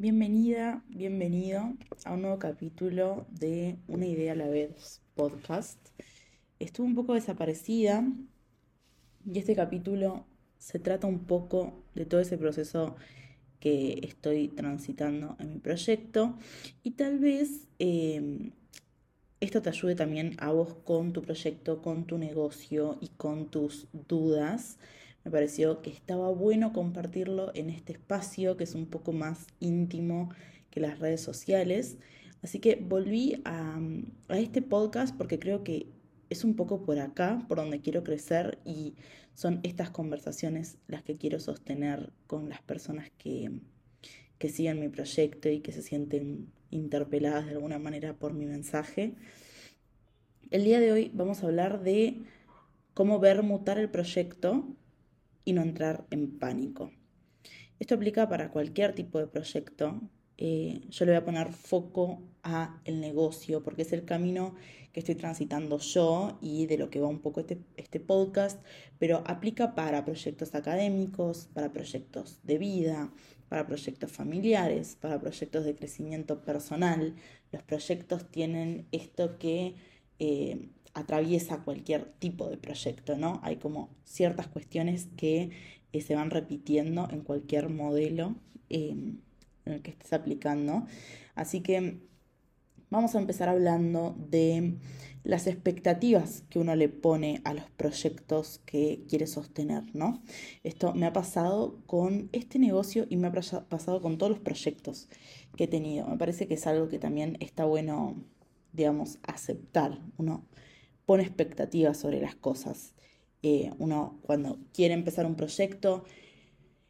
bienvenida, bienvenido a un nuevo capítulo de Una idea a la vez podcast. Estuve un poco desaparecida y este capítulo se trata un poco de todo ese proceso que estoy transitando en mi proyecto y tal vez em, esto te ayude también a vos con tu proyecto, con tu negocio y con tus dudas me pareció que estaba bueno compartirlo en este espacio que es un poco más íntimo que las redes sociales. Así que volví a, este podcast porque creo que es un poco por acá, por donde quiero crecer y son estas conversaciones las que quiero sostener con las personas que, que sigan mi proyecto y que se sienten interpeladas de alguna manera por mi mensaje. El día de hoy vamos a hablar de cómo ver mutar el proyecto y no entrar en pánico. Esto aplica para cualquier tipo de proyecto. Eh, yo le voy a poner foco a el negocio porque es el camino que estoy transitando yo y de lo que va un poco este, este podcast, pero aplica para proyectos académicos, para proyectos de vida, para proyectos familiares, para proyectos de crecimiento personal. Los proyectos tienen esto que eh, atraviesa cualquier tipo de proyecto, ¿no? Hay como ciertas cuestiones que eh, se van repitiendo en cualquier modelo em, en el que estés aplicando. Así que vamos a empezar hablando de las expectativas que uno le pone a los proyectos que quiere sostener, ¿no? Esto me ha pasado con este negocio y me ha pasado con todos los proyectos que he tenido. Me parece que es algo que también está bueno, digamos, aceptar. Uno pone expectativas sobre las cosas. Eh, uno cuando quiere empezar un proyecto,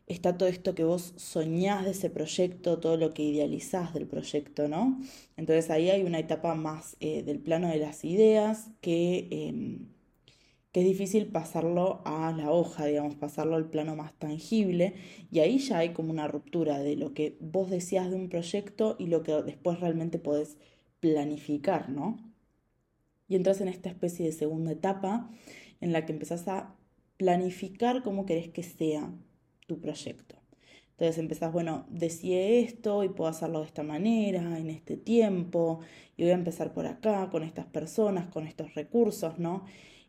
está todo esto que vos soñás de ese proyecto, todo lo que idealizás del proyecto, ¿no? Entonces ahí hay una etapa más eh, del plano de las ideas que, em, que es difícil pasarlo a la hoja, digamos, pasarlo al plano más tangible, y ahí ya hay como una ruptura de lo que vos decías de un proyecto y lo que después realmente podés planificar, ¿no? Y entras en esta especie de segunda etapa en la que empezás a planificar cómo querés que sea tu proyecto. Entonces empezás, bueno, decide esto y puedo hacerlo de esta manera, en este tiempo, y voy a empezar por acá, con estas personas, con estos recursos, ¿no?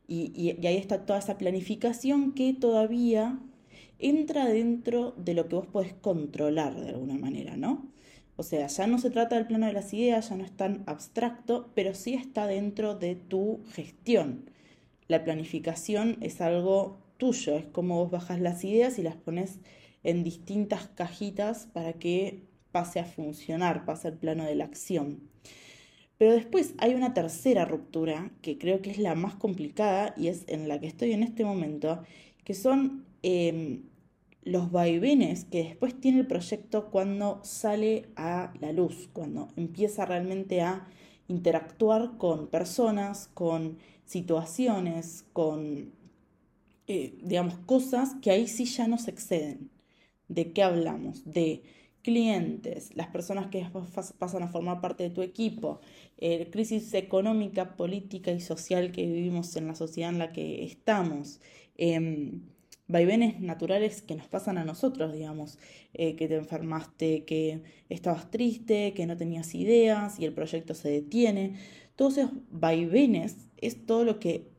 Y, y ahí está toda esa planificación que todavía entra dentro de lo que vos podés controlar de alguna manera, ¿no? O sea, ya no se trata del plano de las ideas, ya no es tan abstracto, pero sí está dentro de tu gestión. La planificación es algo tuyo, es como vos bajas las ideas y las pones en distintas cajitas para que pase a funcionar, pase al plano de la acción. Pero después hay una tercera ruptura que creo que es la más complicada y es en la que estoy en este momento, que son em, los vaivenes que después tiene el proyecto cuando sale a la luz, cuando empieza realmente a interactuar con personas, con situaciones, con, eh, digamos, cosas que ahí sí ya nos exceden. ¿De qué hablamos? De clientes, las personas que pasan a formar parte de tu equipo, eh, crisis económica, política y social que vivimos en la sociedad en la que estamos. Em, vaivenes naturales que nos pasan a nosotros, digamos, eh, que te enfermaste, que estabas triste, que no tenías ideas y el proyecto se detiene. Todos esos vaivenes es todo lo que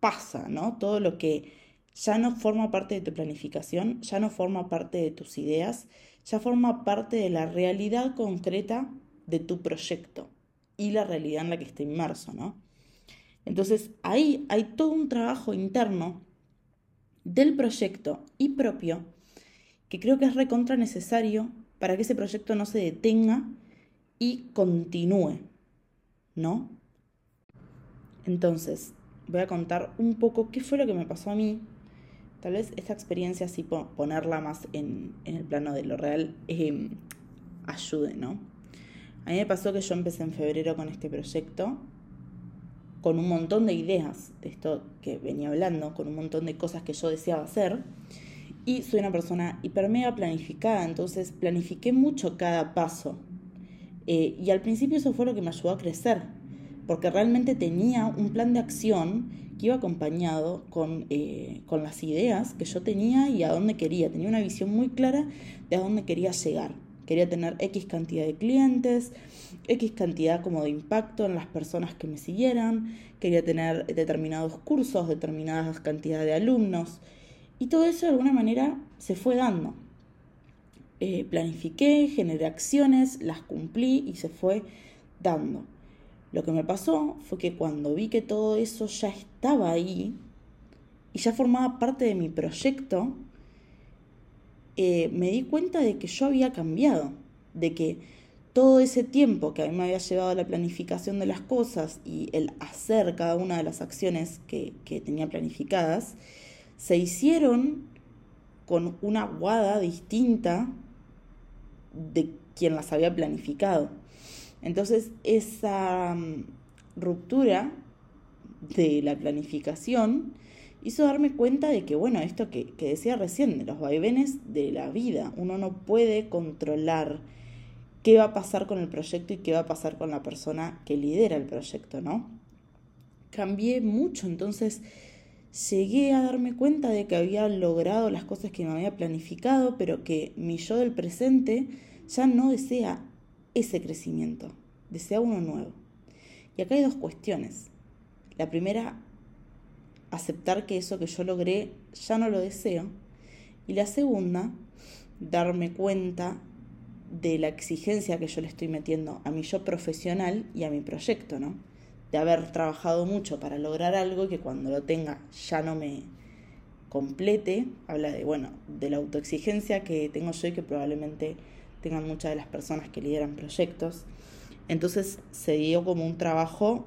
pasa, ¿no? Todo lo que ya no forma parte de tu planificación, ya no forma parte de tus ideas, ya forma parte de la realidad concreta de tu proyecto y la realidad en la que está inmerso, ¿no? Entonces ahí hay todo un trabajo interno del proyecto y propio que creo que es recontra necesario para que ese proyecto no se detenga y continúe, ¿no? Entonces, voy a contar un poco qué fue lo que me pasó a mí. Tal vez esta experiencia, así ponerla más en, el plano de lo real, em, ayude, ¿no? A mí me pasó que yo empecé en febrero con este proyecto con un montón de ideas de esto que venía hablando, con un montón de cosas que yo deseaba hacer. Y soy una persona hiper mega planificada, entonces planifiqué mucho cada paso. Eh, y al principio eso fue lo que me ayudó a crecer, porque realmente tenía un plan de acción que iba acompañado con, eh, con las ideas que yo tenía y a dónde quería. Tenía una visión muy clara de a dónde quería llegar. Quería tener X cantidad de clientes, X cantidad como de impacto en las personas que me siguieran, quería tener determinados cursos, determinadas cantidades de alumnos. Y todo eso de alguna manera se fue dando. Eh, planifiqué, generé acciones, las cumplí y se fue dando. Lo que me pasó fue que cuando vi que todo eso ya estaba ahí y ya formaba parte de mi proyecto, eh, me di cuenta de que yo había cambiado, de que todo ese tiempo que a mí me había llevado la planificación de las cosas y el hacer cada una de las acciones que, que tenía planificadas, se hicieron con una guada distinta de quien las había planificado. Entonces, esa mm, ruptura de la planificación hizo darme cuenta de que, bueno, esto que, que decía recién, de los vaivenes de la vida, uno no puede controlar qué va a pasar con el proyecto y qué va a pasar con la persona que lidera el proyecto, ¿no? Cambié mucho, entonces llegué a darme cuenta de que había logrado las cosas que me había planificado, pero que mi yo del presente ya no desea ese crecimiento, desea uno nuevo. Y acá hay dos cuestiones. La primera, aceptar que eso que yo logré ya no lo deseo. Y la segunda, darme cuenta de la exigencia que yo le estoy metiendo a mi yo profesional y a mi proyecto, ¿no? De haber trabajado mucho para lograr algo que cuando lo tenga ya no me complete, habla de, bueno, de la autoexigencia que tengo yo y que probablemente tengan muchas de las personas que lideran proyectos. Entonces se dio como un trabajo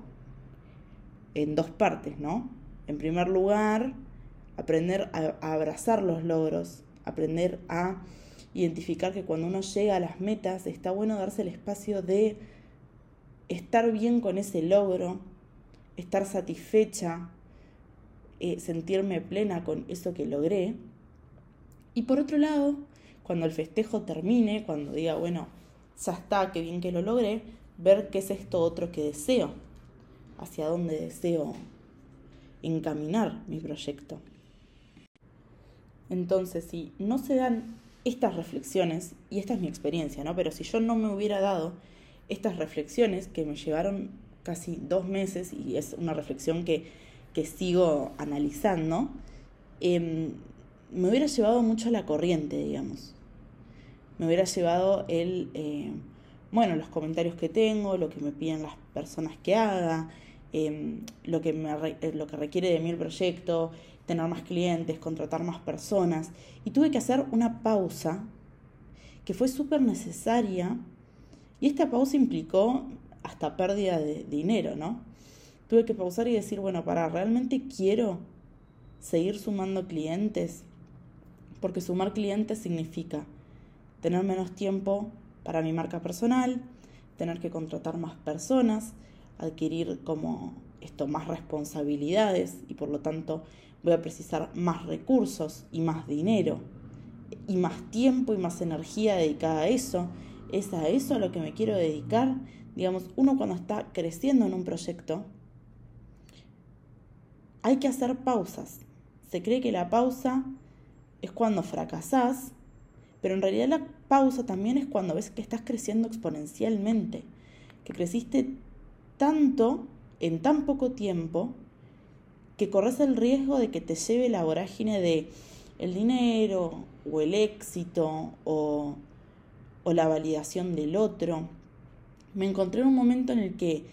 en dos partes, ¿no? En primer lugar, aprender a, abrazar los logros, aprender a identificar que cuando uno llega a las metas está bueno darse el espacio de estar bien con ese logro, estar satisfecha, eh, sentirme plena con eso que logré. Y por otro lado, cuando el festejo termine, cuando diga, bueno, ya está, qué bien que lo logré, ver qué es esto otro que deseo, hacia dónde deseo encaminar mi proyecto. Entonces, si no se dan estas reflexiones, y esta es mi experiencia, ¿no? Pero si yo no me hubiera dado estas reflexiones que me llevaron casi dos meses, y es una reflexión que, que sigo analizando, eh, me hubiera llevado mucho a la corriente, digamos me hubiera llevado el, eh, bueno, los comentarios que tengo, lo que me piden las personas que haga, em, lo, que eh, lo que requiere de mí el proyecto, tener más clientes, contratar más personas. Y tuve que hacer una pausa que fue súper necesaria y esta pausa implicó hasta pérdida de dinero, ¿no? Tuve que pausar y decir, bueno, para, ¿realmente quiero seguir sumando clientes? Porque sumar clientes significa tener menos tiempo para mi marca personal, tener que contratar más personas, adquirir como esto más responsabilidades y por lo tanto voy a precisar más recursos y más dinero y más tiempo y más energía dedicada a eso. Es a eso a lo que me quiero dedicar. Digamos, uno cuando está creciendo en un proyecto, hay que hacer pausas. Se cree que la pausa es cuando fracasás pero en realidad la pausa también es cuando ves que estás creciendo exponencialmente, que creciste tanto en tan poco tiempo que corres el riesgo de que te lleve la vorágine de el dinero o el éxito o, o la validación del otro. Me encontré en un momento en el que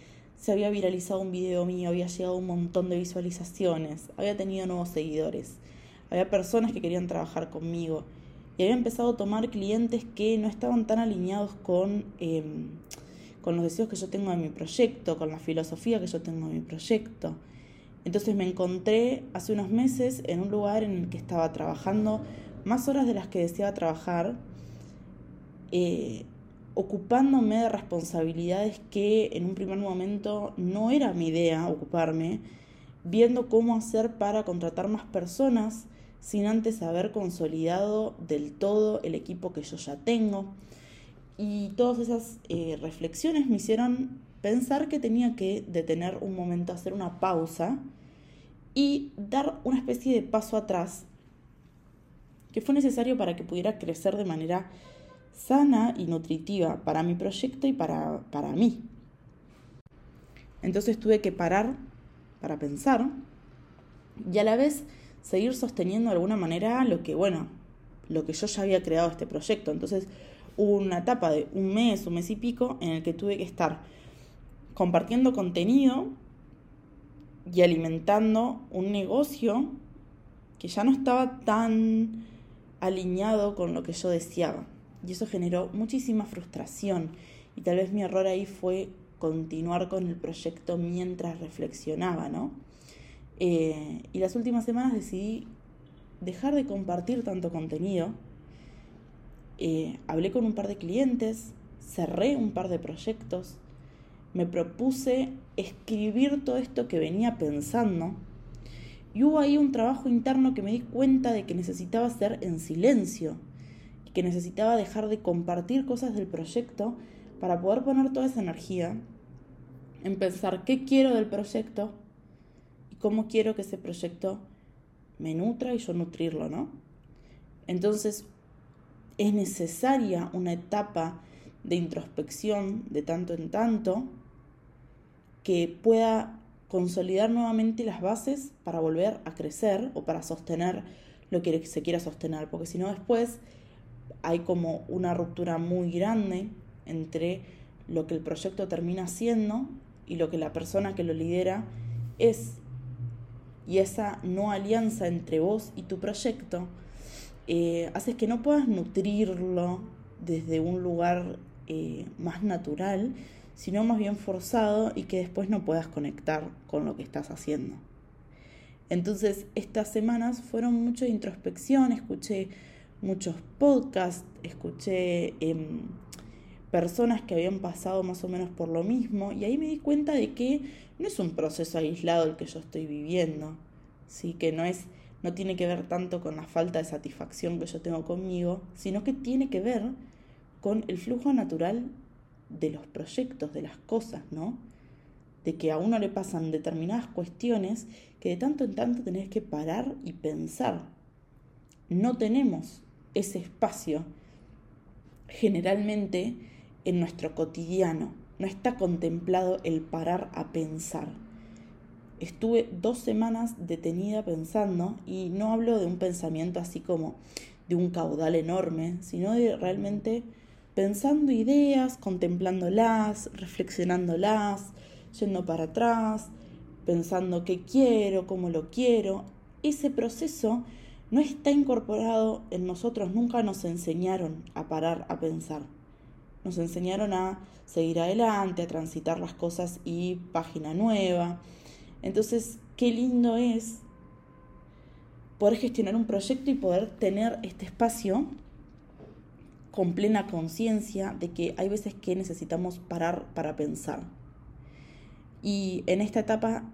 se había viralizado un video mío, había llegado un montón de visualizaciones, había tenido nuevos seguidores, había personas que querían trabajar conmigo y había empezado a tomar clientes que no estaban tan alineados con, em, con los deseos que yo tengo de mi proyecto, con la filosofía que yo tengo de mi proyecto. Entonces me encontré hace unos meses en un lugar en el que estaba trabajando más horas de las que deseaba trabajar, eh, ocupándome de responsabilidades que en un primer momento no era mi idea ocuparme, viendo cómo hacer para contratar más personas, sin antes haber consolidado del todo el equipo que yo ya tengo. Y todas esas eh, reflexiones me hicieron pensar que tenía que detener un momento, hacer una pausa y dar una especie de paso atrás que fue necesario para que pudiera crecer de manera sana y nutritiva para mi proyecto y para, para mí. Entonces tuve que parar para pensar y a la vez seguir sosteniendo de alguna manera lo que, bueno, lo que yo ya había creado este proyecto. Entonces una etapa de un mes, un mes y pico, en el que tuve que estar compartiendo contenido y alimentando un negocio que ya no estaba tan alineado con lo que yo deseaba. Y eso generó muchísima frustración. Y tal vez mi error ahí fue continuar con el proyecto mientras reflexionaba, ¿no? Eh, y las últimas semanas decidí dejar de compartir tanto contenido. Eh, hablé con un par de clientes, cerré un par de proyectos, me propuse escribir todo esto que venía pensando y hubo ahí un trabajo interno que me di cuenta de que necesitaba hacer en silencio que necesitaba dejar de compartir cosas del proyecto para poder poner toda esa energía en pensar qué quiero del proyecto y cómo quiero que ese proyecto me nutra y yo nutrirlo, ¿no? Entonces es necesaria una etapa de introspección de tanto en tanto que pueda consolidar nuevamente las bases para volver a crecer o para sostener lo que se quiera sostener, porque si no después hay como una ruptura muy grande entre lo que el proyecto termina siendo y lo que la persona que lo lidera es. Y esa no alianza entre vos y tu proyecto eh, hace que no puedas nutrirlo desde un lugar eh, más natural, sino más bien forzado y que después no puedas conectar con lo que estás haciendo. Entonces, estas semanas fueron mucho de introspección, escuché muchos podcasts, escuché em, personas que habían pasado más o menos por lo mismo y ahí me di cuenta de que no es un proceso aislado el que yo estoy viviendo, ¿sí? que no es no tiene que ver tanto con la falta de satisfacción que yo tengo conmigo, sino que tiene que ver con el flujo natural de los proyectos, de las cosas, ¿no? De que a uno le pasan determinadas cuestiones que de tanto en tanto tenés que parar y pensar. No tenemos ese espacio generalmente en nuestro cotidiano. No está contemplado el parar a pensar. Estuve dos semanas detenida pensando y no hablo de un pensamiento así como de un caudal enorme, sino de realmente pensando ideas, contemplándolas, reflexionándolas, yendo para atrás, pensando qué quiero, cómo lo quiero. Ese proceso no está incorporado en nosotros, nunca nos enseñaron a parar a pensar. Nos enseñaron a seguir adelante, a transitar las cosas y página nueva. Entonces, qué lindo es poder gestionar un proyecto y poder tener este espacio con plena conciencia de que hay veces que necesitamos parar para pensar. Y en esta etapa,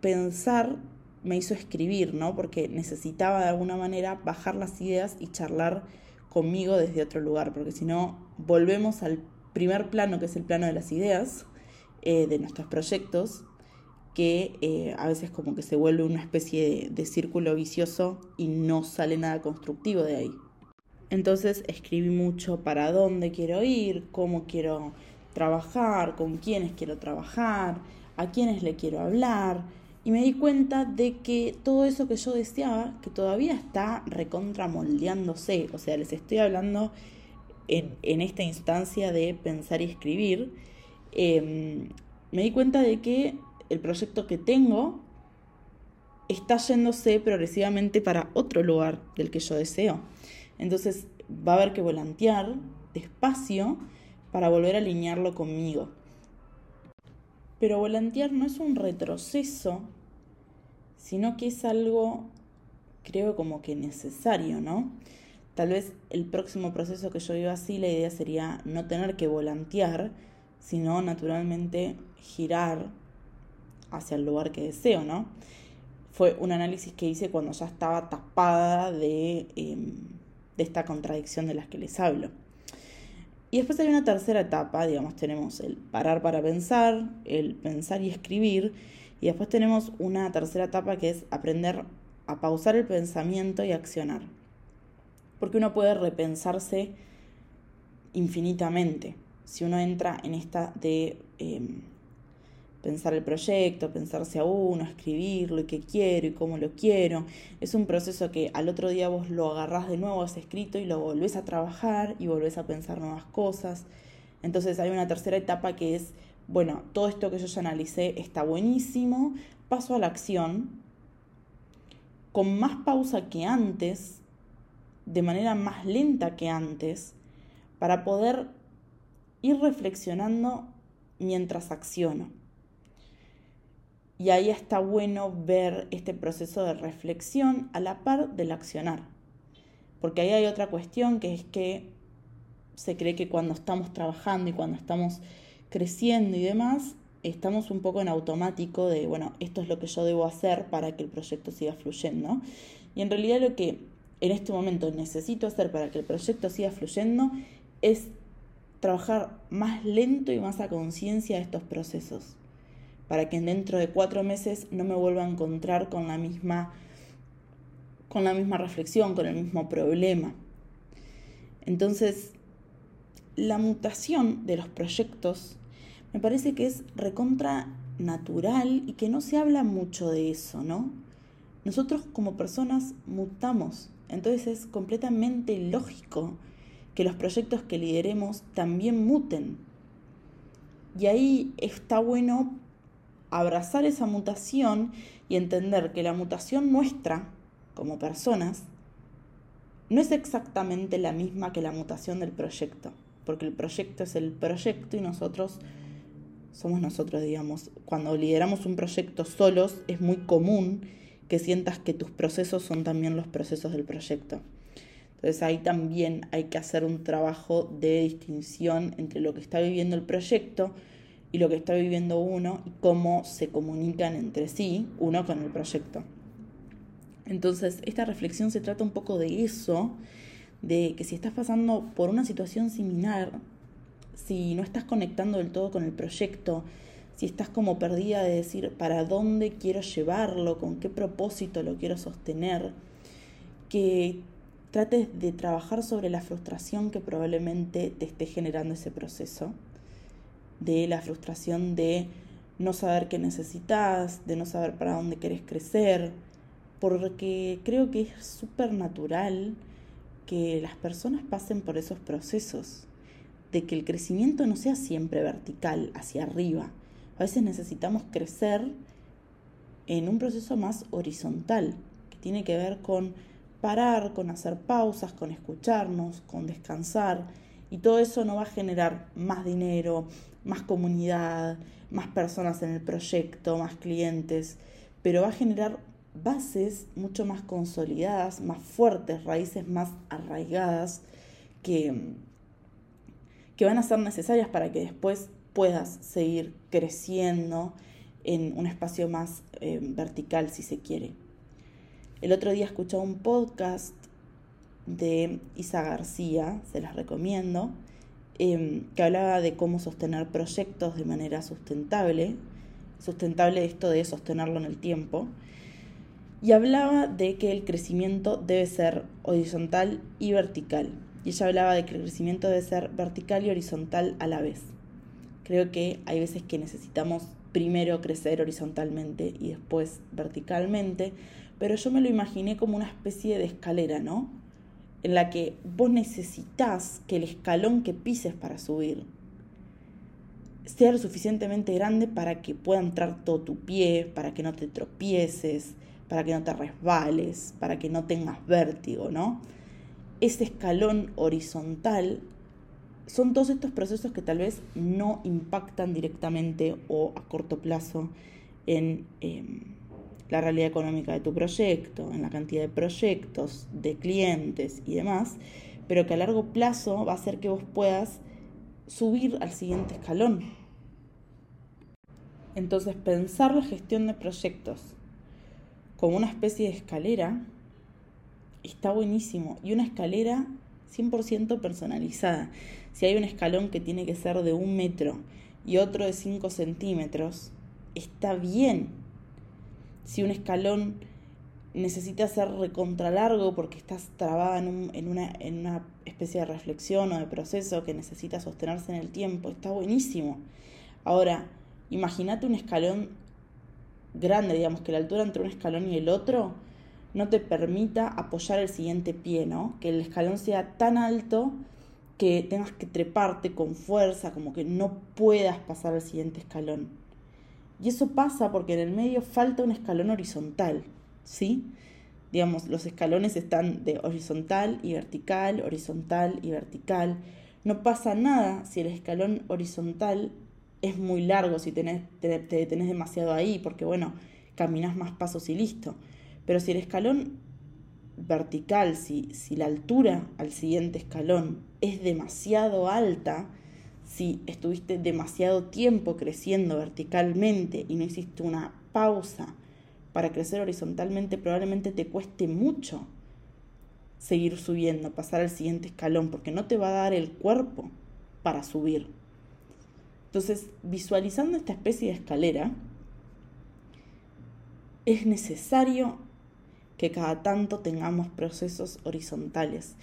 pensar me hizo escribir, ¿no? Porque necesitaba de alguna manera bajar las ideas y charlar conmigo desde otro lugar, porque si no, volvemos al primer plano, que es el plano de las ideas, eh, de nuestros proyectos, que eh, a veces como que se vuelve una especie de círculo vicioso y no sale nada constructivo de ahí. Entonces escribí mucho para dónde quiero ir, cómo quiero trabajar, con quiénes quiero trabajar, a quiénes le quiero hablar. Y me di cuenta de que todo eso que yo deseaba, que todavía está recontramoldeándose, o sea, les estoy hablando en, en esta instancia de pensar y escribir, em, me di cuenta de que el proyecto que tengo está yéndose progresivamente para otro lugar del que yo deseo. Entonces va a haber que volantear despacio para volver a alinearlo conmigo. Pero volantear no es un retroceso, sino que es algo, creo, como que necesario, ¿no? Tal vez el próximo proceso que yo viva así, la idea sería no tener que volantear, sino naturalmente girar hacia el lugar que deseo, ¿no? Fue un análisis que hice cuando ya estaba tapada de... Em, de esta contradicción de las que les hablo. Y después hay una tercera etapa, digamos, tenemos el parar para pensar, el pensar y escribir, y después tenemos una tercera etapa que es aprender a pausar el pensamiento y accionar. Porque uno puede repensarse infinitamente. Si uno entra en esta de em, pensar el proyecto, pensarse a uno, escribirlo y qué quiero y cómo lo quiero, es un proceso que al otro día vos lo agarrás de nuevo, has escrito y lo volvés a trabajar y volvés a pensar nuevas cosas. Entonces hay una tercera etapa que es, bueno, todo esto que yo ya analicé está buenísimo, paso a la acción, con más pausa que antes, de manera más lenta que antes, para poder ir reflexionando mientras acciono. Y ahí está bueno ver este proceso de reflexión a la par del accionar. Porque ahí hay otra cuestión que es que se cree que cuando estamos trabajando y cuando estamos creciendo y demás, estamos un poco en automático de, bueno, esto es lo que yo debo hacer para que el proyecto siga fluyendo. Y en realidad lo que en este momento necesito hacer para que el proyecto siga fluyendo es trabajar más lento y más a conciencia estos procesos, para que dentro de cuatro meses no me vuelva a encontrar con la misma, con la misma reflexión, con el mismo problema. Entonces, la mutación de los proyectos me parece que es recontra natural y que no se habla mucho de eso, ¿no? Nosotros como personas mutamos, entonces es completamente lógico que los proyectos que lideremos también muten. Y ahí está bueno abrazar esa mutación y entender que la mutación nuestra como personas no es exactamente la misma que la mutación del proyecto, porque el proyecto es el proyecto y nosotros somos nosotros, digamos. Cuando lideramos un proyecto solos es muy común que sientas que tus procesos son también los procesos del proyecto. Entonces ahí también hay que hacer un trabajo de distinción entre lo que está viviendo el proyecto y lo que está viviendo uno y cómo se comunican entre sí uno con el proyecto. Entonces esta reflexión se trata un poco de eso, de que si estás pasando por una situación similar, si no estás conectando del todo con el proyecto, si estás como perdida de decir para dónde quiero llevarlo, con qué propósito lo quiero sostener, que trates de trabajar sobre la frustración que probablemente te esté generando ese proceso, de la frustración de no saber qué necesitas, de no saber para dónde querés crecer, porque creo que es súper natural que las personas pasen por esos procesos, de que el crecimiento no sea siempre vertical, hacia arriba, a veces necesitamos crecer en un proceso más horizontal, que tiene que ver con parar, con hacer pausas, con escucharnos, con descansar. Y todo eso no va a generar más dinero, más comunidad, más personas en el proyecto, más clientes, pero va a generar bases mucho más consolidadas, más fuertes, raíces más arraigadas, que, que van a ser necesarias para que después puedas seguir creciendo en un espacio más eh, vertical, si se quiere. El otro día escuché un podcast de Isa García, se las recomiendo, em, que hablaba de cómo sostener proyectos de manera sustentable, sustentable esto de sostenerlo en el tiempo, y hablaba de que el crecimiento debe ser horizontal y vertical. Y ella hablaba de que el crecimiento debe ser vertical y horizontal a la vez. Creo que hay veces que necesitamos primero crecer horizontalmente y después verticalmente, pero yo me lo imaginé como una especie de escalera, ¿no? En la que vos necesitas que el escalón que pises para subir sea lo suficientemente grande para que pueda entrar todo tu pie, para que no te tropieces, para que no te resbales, para que no tengas vértigo, ¿no? Ese escalón horizontal son todos estos procesos que tal vez no impactan directamente o a corto plazo en em, la realidad económica de tu proyecto, en la cantidad de proyectos, de clientes y demás, pero que a largo plazo va a hacer que vos puedas subir al siguiente escalón. Entonces, pensar la gestión de proyectos como una especie de escalera está buenísimo. Y una escalera 100% personalizada. Si hay un escalón que tiene que ser de un metro y otro de 5 centímetros, está bien. Si un escalón necesita ser recontra largo porque estás trabada en, en, una, en una especie de reflexión o de proceso que necesita sostenerse en el tiempo. Está buenísimo. Ahora, imagínate un escalón grande, digamos, que la altura entre un escalón y el otro no te permita apoyar el siguiente pie, ¿no? Que el escalón sea tan alto que tengas que treparte con fuerza, como que no puedas pasar al siguiente escalón. Y eso pasa porque en el medio falta un escalón horizontal, ¿sí? Digamos, los escalones están de horizontal y vertical, horizontal y vertical. No pasa nada si el escalón horizontal es muy largo, si te, te detenés demasiado ahí, porque bueno, caminas más pasos y listo. Pero si el escalón vertical, si, si la altura al siguiente escalón es demasiado alta, si estuviste demasiado tiempo creciendo verticalmente y no hiciste una pausa para crecer horizontalmente, probablemente te cueste mucho seguir subiendo, pasar al siguiente escalón, porque no te va a dar el cuerpo para subir. Entonces, visualizando esta especie de escalera, es necesario que cada tanto tengamos procesos horizontales.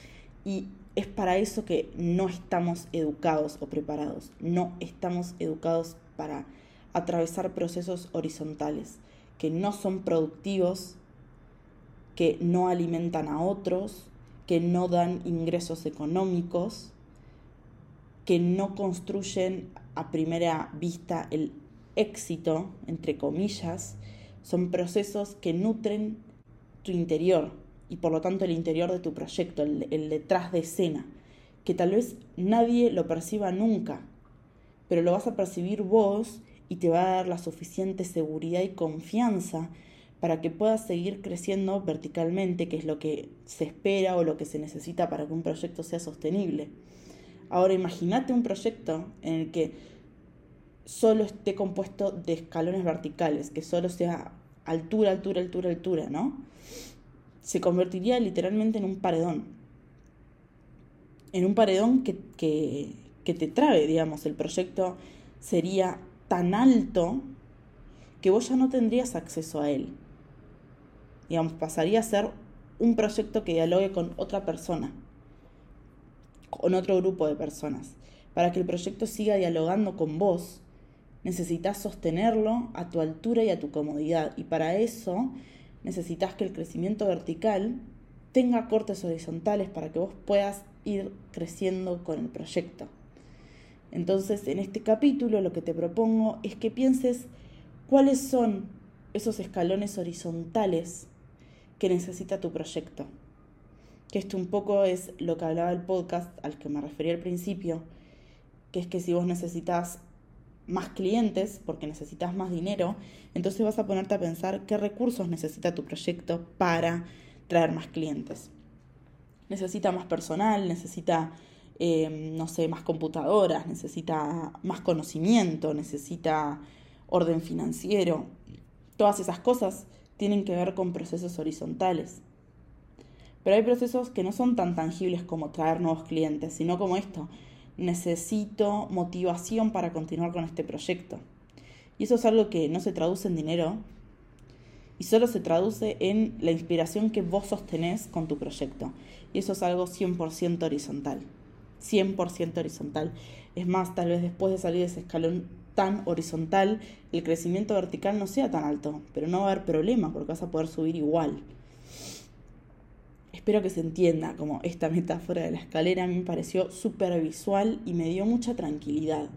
Y es para eso que no estamos educados o preparados. No estamos educados para atravesar procesos horizontales que no son productivos, que no alimentan a otros, que no dan ingresos económicos, que no construyen a primera vista el éxito, entre comillas, son procesos que nutren tu interior y por lo tanto el interior de tu proyecto, el, detrás de escena, que tal vez nadie lo perciba nunca, pero lo vas a percibir vos y te va a dar la suficiente seguridad y confianza para que puedas seguir creciendo verticalmente, que es lo que se espera o lo que se necesita para que un proyecto sea sostenible. Ahora imagínate un proyecto en el que solo esté compuesto de escalones verticales, que solo sea altura, altura, altura, altura, ¿no? Se convertiría literalmente en un paredón. En un paredón que, que, te trabe, digamos. El proyecto sería tan alto que vos ya no tendrías acceso a él. Digamos, pasaría a ser un proyecto que dialogue con otra persona, con otro grupo de personas. Para que el proyecto siga dialogando con vos, necesitas sostenerlo a tu altura y a tu comodidad. Y para eso necesitas que el crecimiento vertical tenga cortes horizontales para que vos puedas ir creciendo con el proyecto. Entonces, en este capítulo lo que te propongo es que pienses cuáles son esos escalones horizontales que necesita tu proyecto. Que esto un poco es lo que hablaba el podcast al que me referí al principio, que es que si vos necesitas más clientes porque necesitas más dinero, entonces vas a ponerte a pensar qué recursos necesita tu proyecto para traer más clientes. Necesita más personal, necesita, eh, no sé, más computadoras, necesita más conocimiento, necesita orden financiero. Todas esas cosas tienen que ver con procesos horizontales. Pero hay procesos que no son tan tangibles como traer nuevos clientes, sino como esto, necesito motivación para continuar con este proyecto. Y eso es algo que no se traduce en dinero y solo se traduce en la inspiración que vos sostenés con tu proyecto. Y eso es algo 100% horizontal. 100% horizontal. Es más, tal vez después de salir de ese escalón tan horizontal, el crecimiento vertical no sea tan alto, pero no va a haber problema porque vas a poder subir igual. Espero que se entienda como esta metáfora de la escalera a mí me pareció súper visual y me dio mucha tranquilidad.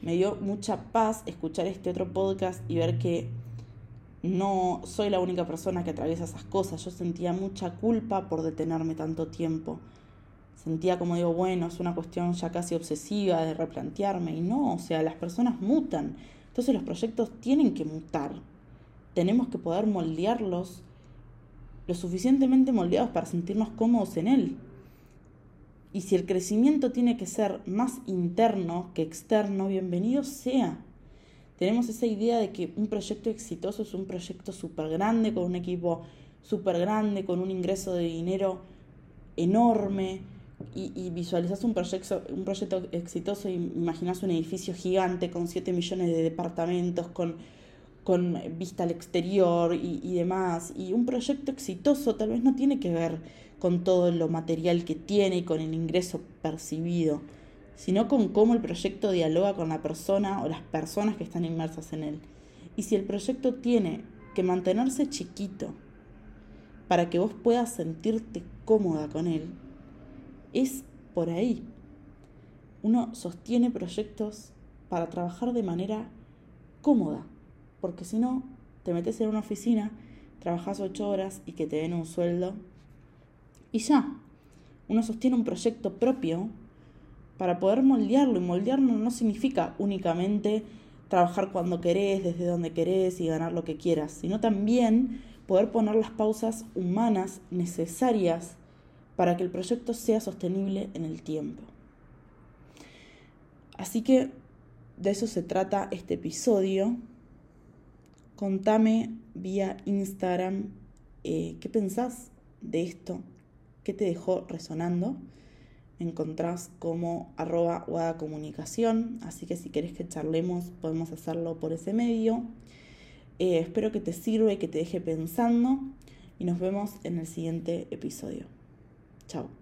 Me dio mucha paz escuchar este otro podcast y ver que no soy la única persona que atraviesa esas cosas. Yo sentía mucha culpa por detenerme tanto tiempo. Sentía como digo, bueno, es una cuestión ya casi obsesiva de replantearme. Y no, o sea, las personas mutan. Entonces los proyectos tienen que mutar. Tenemos que poder moldearlos lo suficientemente moldeados para sentirnos cómodos en él. Y si el crecimiento tiene que ser más interno que externo, bienvenido sea. Tenemos esa idea de que un proyecto exitoso es un proyecto súper grande, con un equipo súper grande, con un ingreso de dinero enorme, y, y visualizas un proyecto, un proyecto exitoso imaginas un edificio gigante con 7 millones de departamentos, con con vista al exterior y, demás. Y un proyecto exitoso tal vez no tiene que ver con todo lo material que tiene y con el ingreso percibido, sino con cómo el proyecto dialoga con la persona o las personas que están inmersas en él. Y si el proyecto tiene que mantenerse chiquito para que vos puedas sentirte cómoda con él, es por ahí. Uno sostiene proyectos para trabajar de manera cómoda, porque si no, te metes en una oficina, trabajas ocho horas y que te den un sueldo y ya. Uno sostiene un proyecto propio para poder moldearlo y moldearlo no significa únicamente trabajar cuando querés, desde donde querés y ganar lo que quieras, sino también poder poner las pausas humanas necesarias para que el proyecto sea sostenible en el tiempo. Así que de eso se trata este episodio contame vía Instagram eh, qué pensás de esto, qué te dejó resonando. Me encontrás como arroba comunicación, así que si querés que charlemos podemos hacerlo por ese medio. Eh, espero que te sirva y que te deje pensando y nos vemos en el siguiente episodio. Chao.